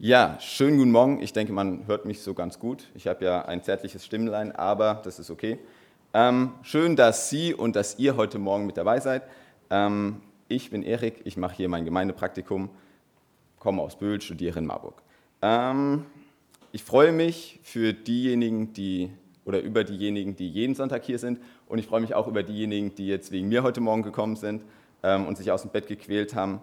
Ja, schönen guten Morgen. Ich denke, man hört mich so ganz gut. Ich habe ja ein zärtliches Stimmlein, aber das ist okay. Ähm, schön, dass Sie und dass ihr heute Morgen mit dabei seid. Ähm, ich bin Erik, ich mache hier mein Gemeindepraktikum, komme aus Böhl, studiere in Marburg. Ähm, ich freue mich für diejenigen, die oder über diejenigen, die jeden Sonntag hier sind. Und ich freue mich auch über diejenigen, die jetzt wegen mir heute Morgen gekommen sind ähm, und sich aus dem Bett gequält haben.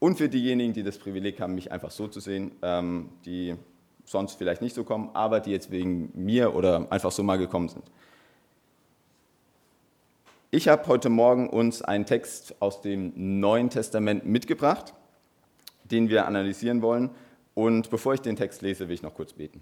Und für diejenigen, die das Privileg haben, mich einfach so zu sehen, ähm, die sonst vielleicht nicht so kommen, aber die jetzt wegen mir oder einfach so mal gekommen sind. Ich habe heute Morgen uns einen Text aus dem Neuen Testament mitgebracht, den wir analysieren wollen. Und bevor ich den Text lese, will ich noch kurz beten.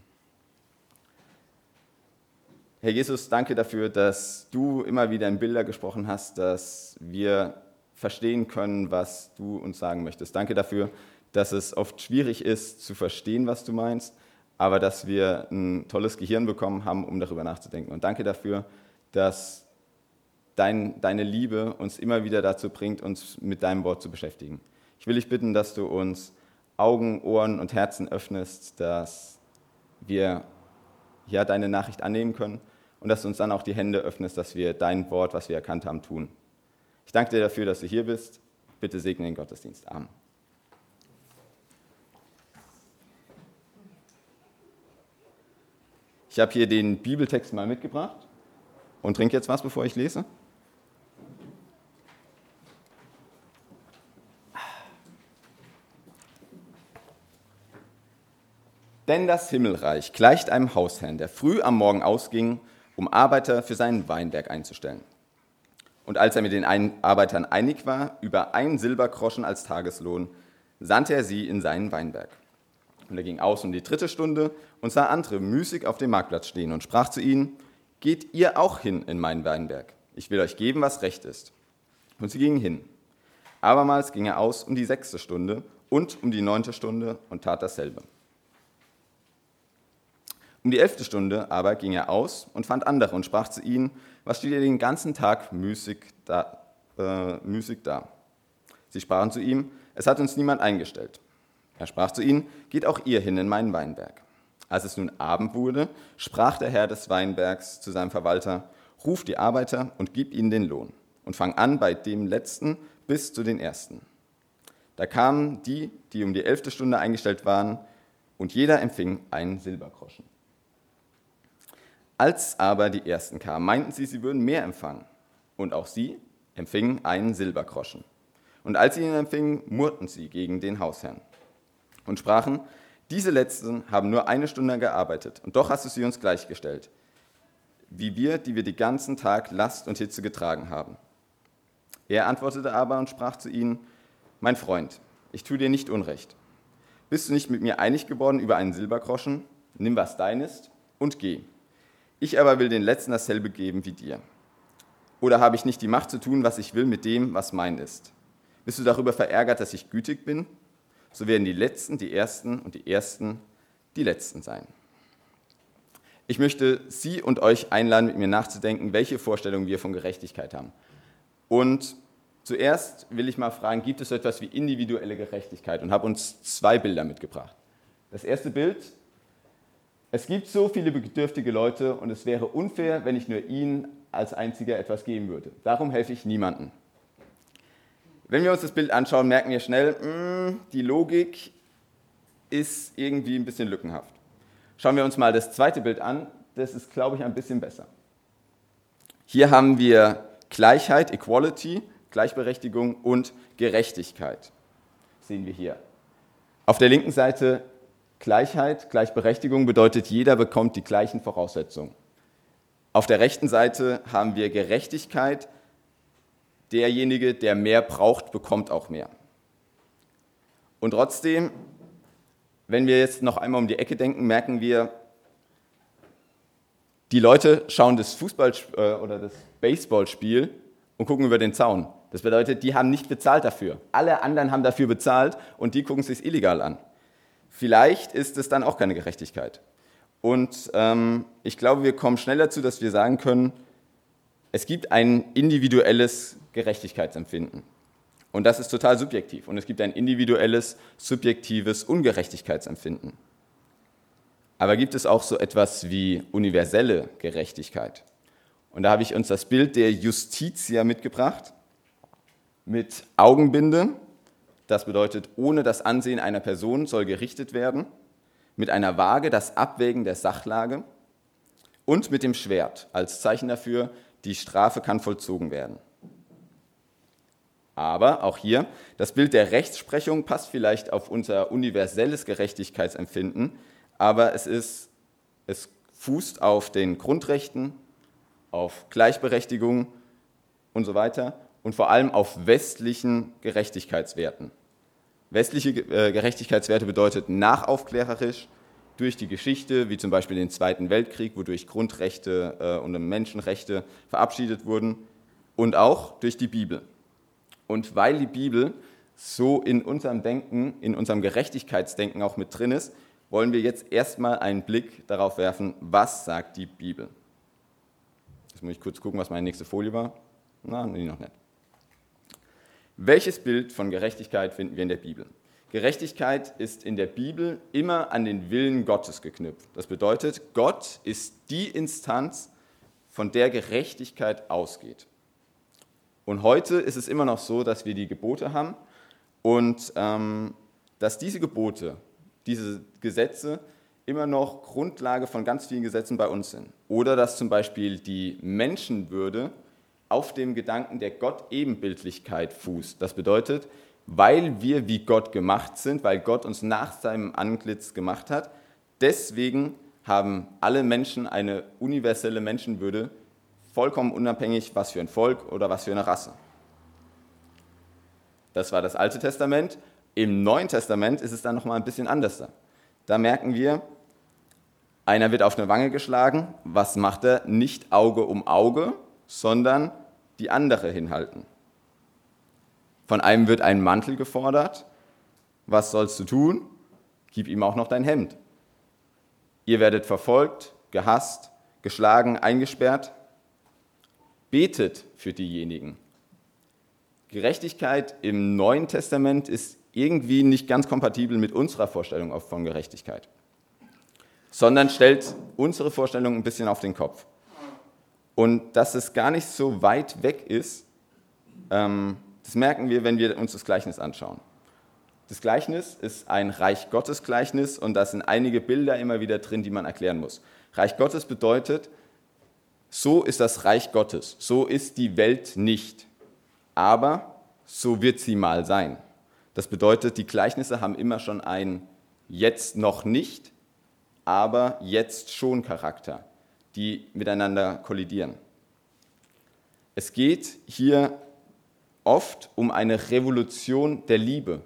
Herr Jesus, danke dafür, dass du immer wieder in Bilder gesprochen hast, dass wir verstehen können, was du uns sagen möchtest. Danke dafür, dass es oft schwierig ist zu verstehen, was du meinst, aber dass wir ein tolles Gehirn bekommen haben, um darüber nachzudenken. Und danke dafür, dass dein, deine Liebe uns immer wieder dazu bringt, uns mit deinem Wort zu beschäftigen. Ich will dich bitten, dass du uns Augen, Ohren und Herzen öffnest, dass wir ja, deine Nachricht annehmen können und dass du uns dann auch die Hände öffnest, dass wir dein Wort, was wir erkannt haben, tun. Ich danke dir dafür, dass du hier bist. Bitte segne den Gottesdienst. Amen. Ich habe hier den Bibeltext mal mitgebracht und trinke jetzt was, bevor ich lese. Denn das Himmelreich gleicht einem Hausherrn, der früh am Morgen ausging, um Arbeiter für seinen Weinberg einzustellen. Und als er mit den Arbeitern einig war, über ein Silbergroschen als Tageslohn, sandte er sie in seinen Weinberg. Und er ging aus um die dritte Stunde und sah andere müßig auf dem Marktplatz stehen und sprach zu ihnen, Geht ihr auch hin in meinen Weinberg, ich will euch geben, was recht ist. Und sie gingen hin. Abermals ging er aus um die sechste Stunde und um die neunte Stunde und tat dasselbe. Um die elfte Stunde aber ging er aus und fand andere und sprach zu ihnen, was steht ihr den ganzen Tag müßig da, äh, müßig da? Sie sprachen zu ihm, es hat uns niemand eingestellt. Er sprach zu ihnen, geht auch ihr hin in meinen Weinberg. Als es nun Abend wurde, sprach der Herr des Weinbergs zu seinem Verwalter, ruf die Arbeiter und gib ihnen den Lohn und fang an bei dem Letzten bis zu den Ersten. Da kamen die, die um die elfte Stunde eingestellt waren, und jeder empfing einen Silbergroschen. Als aber die Ersten kamen, meinten sie, sie würden mehr empfangen. Und auch sie empfingen einen Silbergroschen. Und als sie ihn empfingen, murrten sie gegen den Hausherrn und sprachen, diese Letzten haben nur eine Stunde gearbeitet, und doch hast du sie uns gleichgestellt, wie wir, die wir den ganzen Tag Last und Hitze getragen haben. Er antwortete aber und sprach zu ihnen, mein Freund, ich tue dir nicht Unrecht. Bist du nicht mit mir einig geworden über einen Silbergroschen? Nimm, was dein ist, und geh. Ich aber will den Letzten dasselbe geben wie dir. Oder habe ich nicht die Macht zu tun, was ich will mit dem, was mein ist? Bist du darüber verärgert, dass ich gütig bin? So werden die Letzten die Ersten und die Ersten die Letzten sein. Ich möchte Sie und euch einladen, mit mir nachzudenken, welche Vorstellungen wir von Gerechtigkeit haben. Und zuerst will ich mal fragen, gibt es so etwas wie individuelle Gerechtigkeit? Und habe uns zwei Bilder mitgebracht. Das erste Bild es gibt so viele bedürftige Leute und es wäre unfair, wenn ich nur ihnen als einziger etwas geben würde. Darum helfe ich niemandem. Wenn wir uns das Bild anschauen, merken wir schnell, mh, mm, die Logik ist irgendwie ein bisschen lückenhaft. Schauen wir uns mal das zweite Bild an. Das ist, glaube ich, ein bisschen besser. Hier haben wir Gleichheit, Equality, Gleichberechtigung und Gerechtigkeit. Das sehen wir hier. Auf der linken Seite Gleichheit, Gleichberechtigung bedeutet, jeder bekommt die gleichen Voraussetzungen. Auf der rechten Seite haben wir Gerechtigkeit. Derjenige, der mehr braucht, bekommt auch mehr. Und trotzdem, wenn wir jetzt noch einmal um die Ecke denken, merken wir, die Leute schauen das Fußball- äh, oder das Baseballspiel und gucken über den Zaun. Das bedeutet, die haben nicht bezahlt dafür. Alle anderen haben dafür bezahlt und die gucken sich illegal an. Vielleicht ist es dann auch keine Gerechtigkeit. Und ähm, ich glaube, wir kommen schnell dazu, dass wir sagen können, es gibt ein individuelles Gerechtigkeitsempfinden. Und das ist total subjektiv. Und es gibt ein individuelles, subjektives Ungerechtigkeitsempfinden. Aber gibt es auch so etwas wie universelle Gerechtigkeit? Und da habe ich uns das Bild der Justitia mitgebracht mit Augenbinde. Das bedeutet, ohne das Ansehen einer Person soll gerichtet werden. Mit einer Waage das Abwägen der Sachlage. Und mit dem Schwert als Zeichen dafür, die Strafe kann vollzogen werden. Aber auch hier, das Bild der Rechtsprechung passt vielleicht auf unser universelles Gerechtigkeitsempfinden, aber es, ist, es fußt auf den Grundrechten, auf Gleichberechtigung und so weiter und vor allem auf westlichen Gerechtigkeitswerten. Westliche äh, Gerechtigkeitswerte bedeutet nachaufklärerisch durch die Geschichte, wie zum Beispiel den Zweiten Weltkrieg, wodurch Grundrechte äh, und Menschenrechte verabschiedet wurden, und auch durch die Bibel. Und weil die Bibel so in unserem Denken, in unserem Gerechtigkeitsdenken auch mit drin ist, wollen wir jetzt erstmal einen Blick darauf werfen, was sagt die Bibel. Jetzt muss ich kurz gucken, was meine nächste Folie war. Na, nee, noch nicht. Welches Bild von Gerechtigkeit finden wir in der Bibel? Gerechtigkeit ist in der Bibel immer an den Willen Gottes geknüpft. Das bedeutet, Gott ist die Instanz, von der Gerechtigkeit ausgeht. Und heute ist es immer noch so, dass wir die Gebote haben und ähm, dass diese Gebote, diese Gesetze immer noch Grundlage von ganz vielen Gesetzen bei uns sind. Oder dass zum Beispiel die Menschenwürde auf dem Gedanken der Gott-Ebenbildlichkeit fußt. Das bedeutet, weil wir wie Gott gemacht sind, weil Gott uns nach seinem Antlitz gemacht hat, deswegen haben alle Menschen eine universelle Menschenwürde, vollkommen unabhängig, was für ein Volk oder was für eine Rasse. Das war das Alte Testament. Im Neuen Testament ist es dann nochmal ein bisschen anders. Da merken wir, einer wird auf eine Wange geschlagen. Was macht er? Nicht Auge um Auge, sondern die andere hinhalten. Von einem wird ein Mantel gefordert. Was sollst du tun? Gib ihm auch noch dein Hemd. Ihr werdet verfolgt, gehasst, geschlagen, eingesperrt. Betet für diejenigen. Gerechtigkeit im Neuen Testament ist irgendwie nicht ganz kompatibel mit unserer Vorstellung von Gerechtigkeit, sondern stellt unsere Vorstellung ein bisschen auf den Kopf. Und dass es gar nicht so weit weg ist, ähm, das merken wir, wenn wir uns das Gleichnis anschauen. Das Gleichnis ist ein Reich Gottes Gleichnis und da sind einige Bilder immer wieder drin, die man erklären muss. Reich Gottes bedeutet, so ist das Reich Gottes, so ist die Welt nicht, aber so wird sie mal sein. Das bedeutet, die Gleichnisse haben immer schon ein jetzt noch nicht, aber jetzt schon Charakter, die miteinander kollidieren. Es geht hier oft um eine Revolution der Liebe,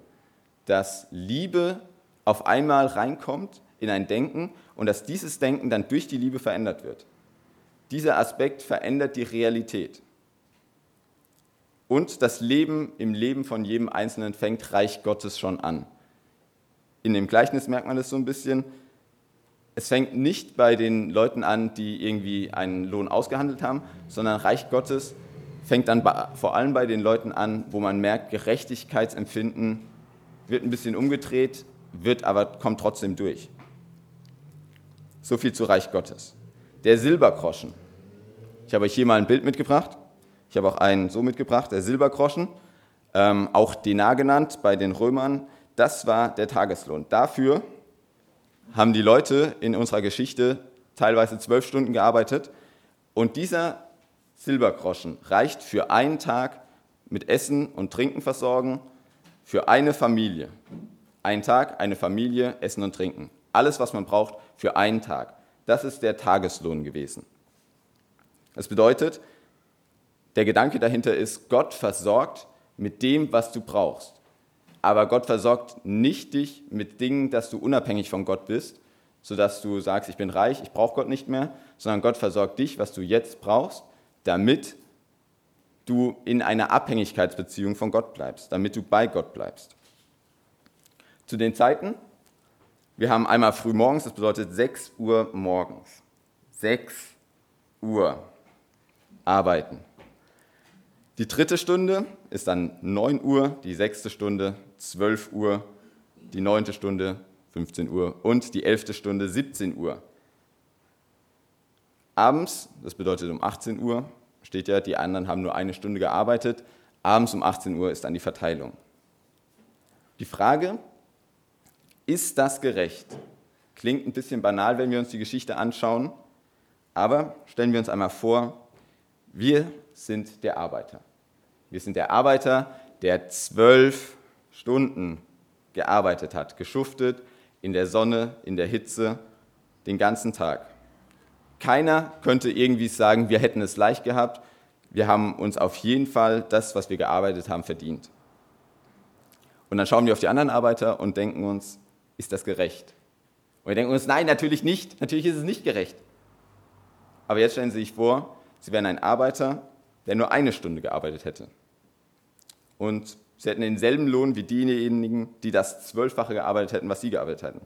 dass Liebe auf einmal reinkommt in ein Denken und dass dieses Denken dann durch die Liebe verändert wird. Dieser Aspekt verändert die Realität. Und das Leben im Leben von jedem Einzelnen fängt Reich Gottes schon an. In dem Gleichnis merkt man das so ein bisschen. Es fängt nicht bei den Leuten an, die irgendwie einen Lohn ausgehandelt haben, sondern Reich Gottes fängt dann vor allem bei den Leuten an, wo man merkt, Gerechtigkeitsempfinden wird ein bisschen umgedreht, wird aber kommt trotzdem durch. So viel zu Reich Gottes. Der Silbergroschen. Ich habe euch hier mal ein Bild mitgebracht. Ich habe auch einen so mitgebracht, der Silbergroschen, ähm, auch Denar genannt bei den Römern. Das war der Tageslohn. Dafür haben die Leute in unserer Geschichte teilweise zwölf Stunden gearbeitet. Und dieser Silbergroschen reicht für einen Tag mit Essen und Trinken versorgen für eine Familie. Ein Tag, eine Familie, Essen und Trinken. Alles, was man braucht für einen Tag. Das ist der Tageslohn gewesen. Das bedeutet, der Gedanke dahinter ist, Gott versorgt mit dem, was du brauchst. Aber Gott versorgt nicht dich mit Dingen, dass du unabhängig von Gott bist, sodass du sagst, ich bin reich, ich brauche Gott nicht mehr, sondern Gott versorgt dich, was du jetzt brauchst, damit du in einer Abhängigkeitsbeziehung von Gott bleibst, damit du bei Gott bleibst. Zu den Zeiten, wir haben einmal früh morgens, das bedeutet 6 Uhr morgens. 6 Uhr arbeiten. Die dritte Stunde ist dann 9 Uhr, die sechste Stunde 12 Uhr, die neunte Stunde 15 Uhr und die elfte Stunde 17 Uhr. Abends, das bedeutet um 18 Uhr, steht ja, die anderen haben nur eine Stunde gearbeitet. Abends um 18 Uhr ist dann die Verteilung. Die Frage, ist das gerecht? Klingt ein bisschen banal, wenn wir uns die Geschichte anschauen, aber stellen wir uns einmal vor, wir sind der Arbeiter. Wir sind der Arbeiter, der zwölf Stunden gearbeitet hat, geschuftet, in der Sonne, in der Hitze, den ganzen Tag. Keiner könnte irgendwie sagen, wir hätten es leicht gehabt. Wir haben uns auf jeden Fall das, was wir gearbeitet haben, verdient. Und dann schauen wir auf die anderen Arbeiter und denken uns, ist das gerecht? Und wir denken uns, nein, natürlich nicht. Natürlich ist es nicht gerecht. Aber jetzt stellen Sie sich vor, Sie wären ein Arbeiter, der nur eine Stunde gearbeitet hätte. Und Sie hätten denselben Lohn wie diejenigen, die das Zwölffache gearbeitet hätten, was Sie gearbeitet hätten.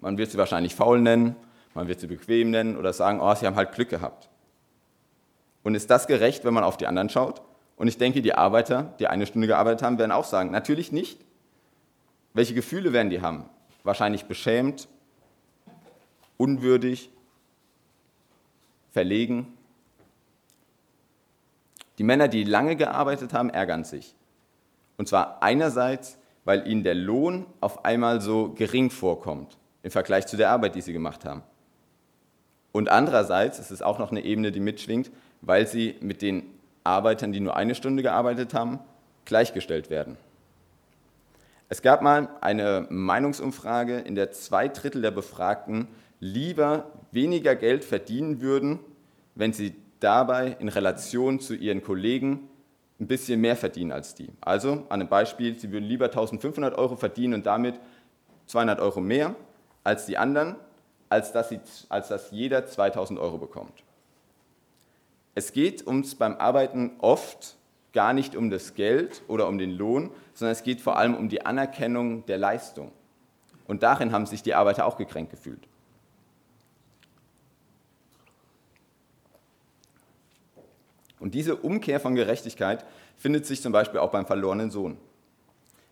Man wird sie wahrscheinlich faul nennen, man wird sie bequem nennen oder sagen, oh, sie haben halt Glück gehabt. Und ist das gerecht, wenn man auf die anderen schaut? Und ich denke, die Arbeiter, die eine Stunde gearbeitet haben, werden auch sagen, natürlich nicht. Welche Gefühle werden die haben? Wahrscheinlich beschämt, unwürdig, verlegen. Die Männer, die lange gearbeitet haben, ärgern sich. Und zwar einerseits, weil ihnen der Lohn auf einmal so gering vorkommt im Vergleich zu der Arbeit, die sie gemacht haben. Und andererseits, es ist auch noch eine Ebene, die mitschwingt, weil sie mit den Arbeitern, die nur eine Stunde gearbeitet haben, gleichgestellt werden. Es gab mal eine Meinungsumfrage, in der zwei Drittel der Befragten lieber weniger Geld verdienen würden, wenn sie dabei in Relation zu ihren Kollegen ein bisschen mehr verdienen als die. Also an einem Beispiel, sie würden lieber 1500 Euro verdienen und damit 200 Euro mehr als die anderen, als dass, sie, als dass jeder 2000 Euro bekommt. Es geht uns beim Arbeiten oft gar nicht um das Geld oder um den Lohn, sondern es geht vor allem um die Anerkennung der Leistung. Und darin haben sich die Arbeiter auch gekränkt gefühlt. Und diese Umkehr von Gerechtigkeit findet sich zum Beispiel auch beim verlorenen Sohn.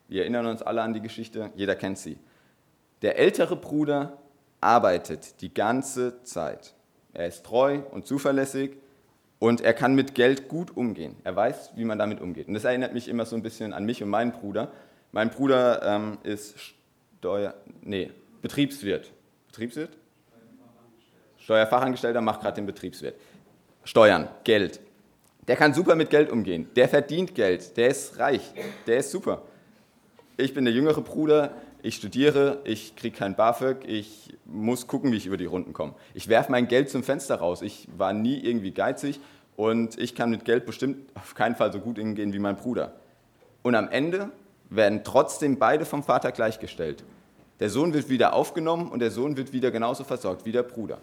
Wir erinnern uns alle an die Geschichte, jeder kennt sie. Der ältere Bruder arbeitet die ganze Zeit. Er ist treu und zuverlässig und er kann mit Geld gut umgehen. Er weiß, wie man damit umgeht. Und das erinnert mich immer so ein bisschen an mich und meinen Bruder. Mein Bruder ähm, ist Steuer, nee, Betriebswirt. Betriebswirt? Steuerfachangestellter macht gerade den Betriebswirt. Steuern, Geld. Der kann super mit Geld umgehen. Der verdient Geld. Der ist reich. Der ist super. Ich bin der jüngere Bruder ich studiere, ich kriege kein BAföG, ich muss gucken, wie ich über die Runden komme. Ich werfe mein Geld zum Fenster raus. Ich war nie irgendwie geizig und ich kann mit Geld bestimmt auf keinen Fall so gut umgehen wie mein Bruder. Und am Ende werden trotzdem beide vom Vater gleichgestellt. Der Sohn wird wieder aufgenommen und der Sohn wird wieder genauso versorgt wie der Bruder.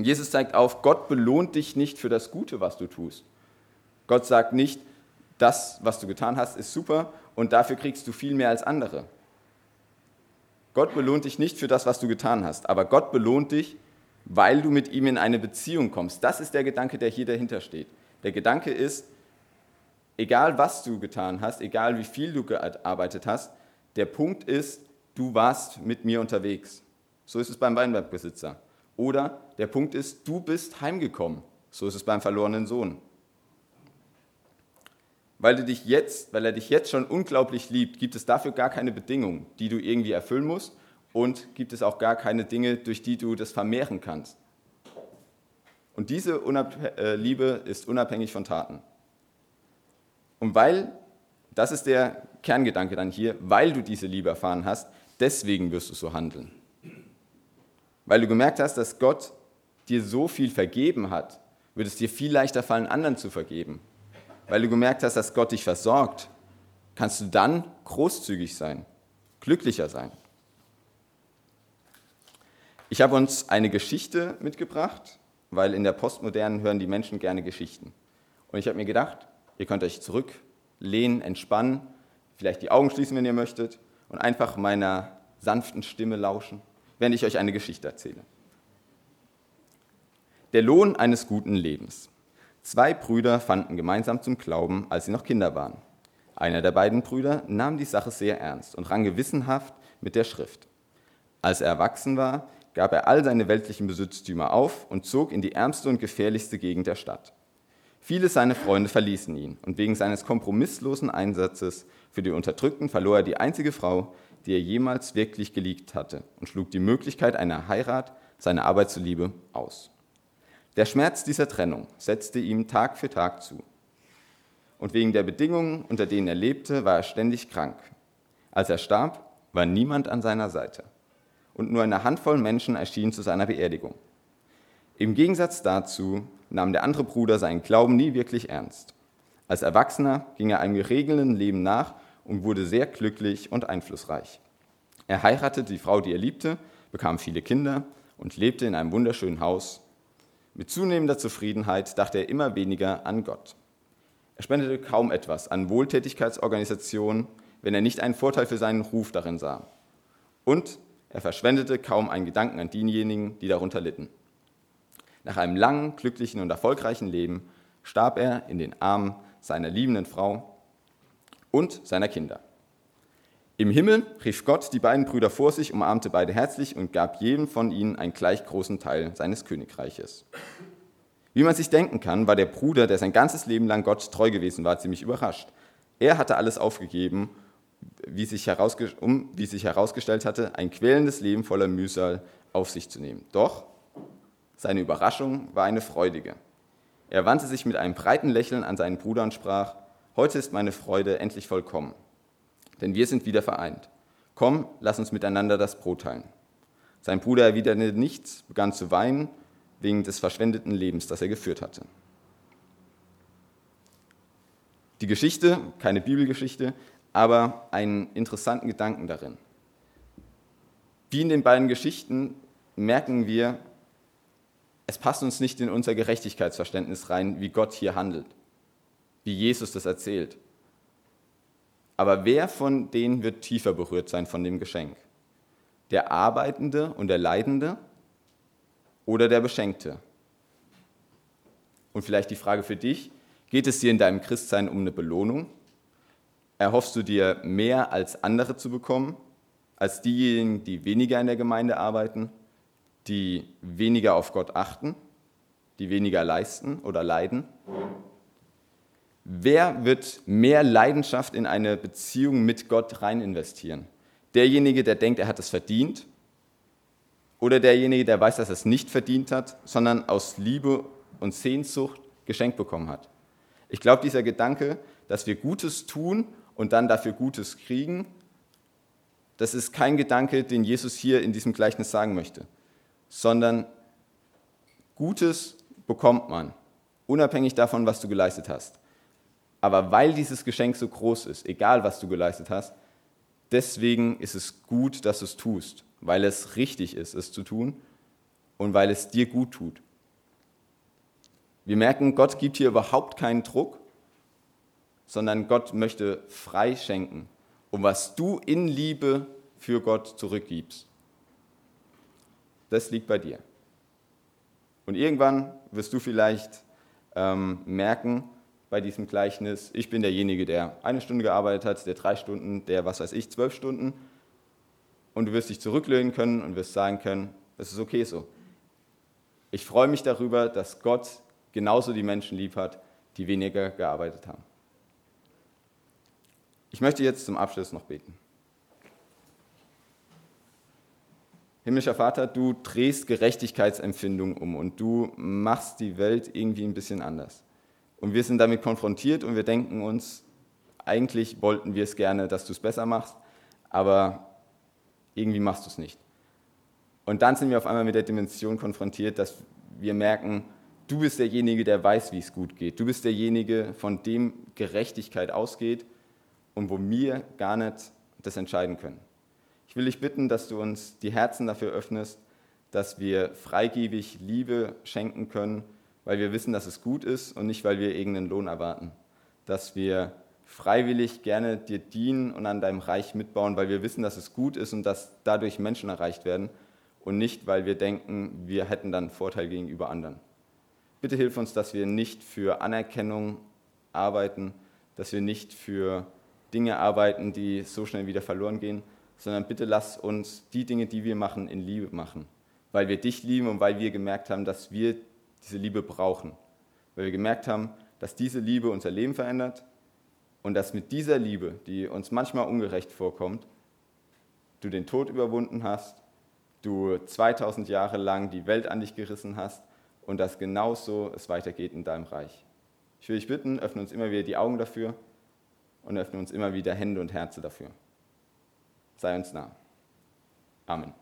Und Jesus zeigt auf, Gott belohnt dich nicht für das Gute, was du tust. Gott sagt nicht, das, was du getan hast, ist super und dafür kriegst du viel mehr als andere. Gott belohnt dich nicht für das, was du getan hast, aber Gott belohnt dich, weil du mit ihm in eine Beziehung kommst. Das ist der Gedanke, der hier dahinter steht. Der Gedanke ist, egal was du getan hast, egal wie viel du gearbeitet hast, der Punkt ist, du warst mit mir unterwegs. So ist es beim Weinbergbesitzer. Oder der Punkt ist, du bist heimgekommen. So ist es beim verlorenen Sohn weil, du dich jetzt, weil er dich jetzt schon unglaublich liebt, gibt es dafür gar keine Bedingungen, die du irgendwie erfüllen musst und gibt es auch gar keine Dinge, durch die du das vermehren kannst. Und diese äh, Liebe ist unabhängig von Taten. Und weil, das ist der Kerngedanke dann hier, weil du diese Liebe erfahren hast, deswegen wirst du so handeln. Weil du gemerkt hast, dass Gott dir so viel vergeben hat, wird es dir viel leichter fallen, anderen zu vergeben weil du gemerkt hast, dass Gott dich versorgt, kannst du dann großzügig sein, glücklicher sein. Ich habe uns eine Geschichte mitgebracht, weil in der Postmodernen hören die Menschen gerne Geschichten. Und ich habe mir gedacht, ihr könnt euch zurücklehnen, entspannen, vielleicht die Augen schließen, wenn ihr möchtet, und einfach meiner sanften Stimme lauschen, während ich euch eine Geschichte erzähle. Der Lohn eines guten Lebens. Zwei Brüder fanden gemeinsam zum Glauben, als sie noch Kinder waren. Einer der beiden Brüder nahm die Sache sehr ernst und rang gewissenhaft mit der Schrift. Als er erwachsen war, gab er all seine weltlichen Besitztümer auf und zog in die ärmste und gefährlichste Gegend der Stadt. Viele seiner Freunde verließen ihn und wegen seines kompromisslosen Einsatzes für die Unterdrückten verlor er die einzige Frau, die er jemals wirklich geliebt hatte und schlug die Möglichkeit einer Heirat seiner Arbeit zuliebe aus. Der Schmerz dieser Trennung setzte ihm Tag für Tag zu. Und wegen der Bedingungen, unter denen er lebte, war er ständig krank. Als er starb, war niemand an seiner Seite. Und nur eine Handvoll Menschen erschienen zu seiner Beerdigung. Im Gegensatz dazu nahm der andere Bruder seinen Glauben nie wirklich ernst. Als Erwachsener ging er einem geregelten Leben nach und wurde sehr glücklich und einflussreich. Er heiratete die Frau, die er liebte, bekam viele Kinder und lebte in einem wunderschönen Haus. Mit zunehmender Zufriedenheit dachte er immer weniger an Gott. Er spendete kaum etwas an Wohltätigkeitsorganisationen, wenn er nicht einen Vorteil für seinen Ruf darin sah. Und er verschwendete kaum einen Gedanken an diejenigen, die darunter litten. Nach einem langen, glücklichen und erfolgreichen Leben starb er in den Armen seiner liebenden Frau und seiner Kinder. Im Himmel rief Gott die beiden Brüder vor sich, umarmte beide herzlich und gab jedem von ihnen einen gleich großen Teil seines Königreiches. Wie man sich denken kann, war der Bruder, der sein ganzes Leben lang Gott treu gewesen war, ziemlich überrascht. Er hatte alles aufgegeben, wie sich um, wie sich herausgestellt hatte, ein quälendes Leben voller Mühsal auf sich zu nehmen. Doch seine Überraschung war eine freudige. Er wandte sich mit einem breiten Lächeln an seinen Bruder und sprach, Heute ist meine Freude endlich vollkommen denn wir sind wieder vereint. Komm, lass uns miteinander das Brot teilen. Sein Bruder erwiderte nichts, begann zu weinen wegen des verschwendeten Lebens, das er geführt hatte. Die Geschichte, keine Bibelgeschichte, aber einen interessanten Gedanken darin. Wie in den beiden Geschichten merken wir, es passt uns nicht in unser Gerechtigkeitsverständnis rein, wie Gott hier handelt, wie Jesus das erzählt. Aber wer von denen wird tiefer berührt sein von dem Geschenk? Der Arbeitende und der Leidende oder der Beschenkte? Und vielleicht die Frage für dich, geht es dir in deinem Christsein um eine Belohnung? Erhoffst du dir mehr als andere zu bekommen, als diejenigen, die weniger in der Gemeinde arbeiten, die weniger auf Gott achten, die weniger leisten oder leiden? Wer wird mehr Leidenschaft in eine Beziehung mit Gott rein investieren? Derjenige, der denkt, er hat es verdient? Oder derjenige, der weiß, dass er es nicht verdient hat, sondern aus Liebe und Sehnsucht geschenkt bekommen hat? Ich glaube, dieser Gedanke, dass wir Gutes tun und dann dafür Gutes kriegen, das ist kein Gedanke, den Jesus hier in diesem Gleichnis sagen möchte, sondern Gutes bekommt man, unabhängig davon, was du geleistet hast. Aber weil dieses Geschenk so groß ist, egal was du geleistet hast, deswegen ist es gut, dass du es tust, weil es richtig ist, es zu tun und weil es dir gut tut. Wir merken, Gott gibt hier überhaupt keinen Druck, sondern Gott möchte frei schenken, um was du in Liebe für Gott zurückgibst. Das liegt bei dir. Und irgendwann wirst du vielleicht ähm, merken, bei diesem Gleichnis, ich bin derjenige, der eine Stunde gearbeitet hat, der drei Stunden, der, was weiß ich, zwölf Stunden. Und du wirst dich zurücklehnen können und wirst sagen können, es ist okay so. Ich freue mich darüber, dass Gott genauso die Menschen lieb hat, die weniger gearbeitet haben. Ich möchte jetzt zum Abschluss noch beten. Himmlischer Vater, du drehst Gerechtigkeitsempfindung um und du machst die Welt irgendwie ein bisschen anders. Und wir sind damit konfrontiert und wir denken uns, eigentlich wollten wir es gerne, dass du es besser machst, aber irgendwie machst du es nicht. Und dann sind wir auf einmal mit der Dimension konfrontiert, dass wir merken, du bist derjenige, der weiß, wie es gut geht. Du bist derjenige, von dem Gerechtigkeit ausgeht und wo wir gar nicht das entscheiden können. Ich will dich bitten, dass du uns die Herzen dafür öffnest, dass wir freigebig Liebe schenken können weil wir wissen, dass es gut ist und nicht, weil wir irgendeinen Lohn erwarten. Dass wir freiwillig gerne dir dienen und an deinem Reich mitbauen, weil wir wissen, dass es gut ist und dass dadurch Menschen erreicht werden und nicht, weil wir denken, wir hätten dann Vorteil gegenüber anderen. Bitte hilf uns, dass wir nicht für Anerkennung arbeiten, dass wir nicht für Dinge arbeiten, die so schnell wieder verloren gehen, sondern bitte lass uns die Dinge, die wir machen, in Liebe machen, weil wir dich lieben und weil wir gemerkt haben, dass wir diese Liebe brauchen, weil wir gemerkt haben, dass diese Liebe unser Leben verändert und dass mit dieser Liebe, die uns manchmal ungerecht vorkommt, du den Tod überwunden hast, du 2000 Jahre lang die Welt an dich gerissen hast und dass genauso es weitergeht in deinem Reich. Ich will dich bitten, öffne uns immer wieder die Augen dafür und öffne uns immer wieder Hände und Herzen dafür. Sei uns nah. Amen.